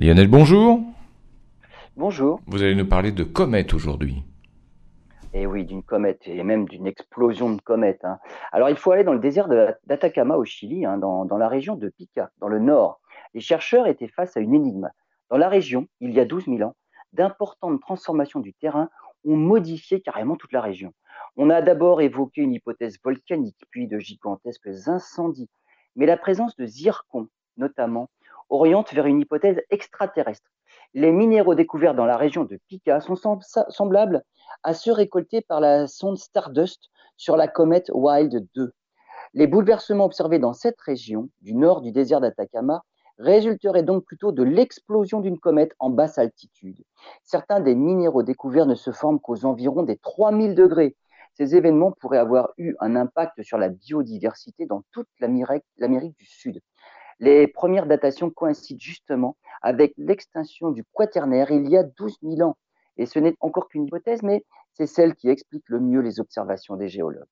Lionel, bonjour. Bonjour. Vous allez nous parler de comètes aujourd'hui. Et eh oui, d'une comète, et même d'une explosion de comètes. hein. Alors, il faut aller dans le désert d'Atacama au Chili, hein, dans, dans la région de Pica, dans le nord. Les chercheurs étaient face à une énigme. Dans la région, il y a 12 000 ans, d'importantes transformations du terrain ont modifié carrément toute la région. On a d'abord évoqué une hypothèse volcanique, puis de gigantesques incendies. Mais la présence de zircons, notamment, oriente vers une hypothèse extraterrestre. Les minéraux découverts dans la région de Pica sont sem- semblables à ceux récoltés par la sonde Stardust sur la comète Wild 2. Les bouleversements observés dans cette région, du nord du désert d'Atacama, résulteraient donc plutôt de l'explosion d'une comète en basse altitude. Certains des minéraux découverts ne se forment qu'aux environs des 3000 degrés. Ces événements pourraient avoir eu un impact sur la biodiversité dans toute l'Amérique du Sud. Les premières datations coïncident justement avec l'extinction du Quaternaire il y a 12 000 ans. Et ce n'est encore qu'une hypothèse, mais c'est celle qui explique le mieux les observations des géologues.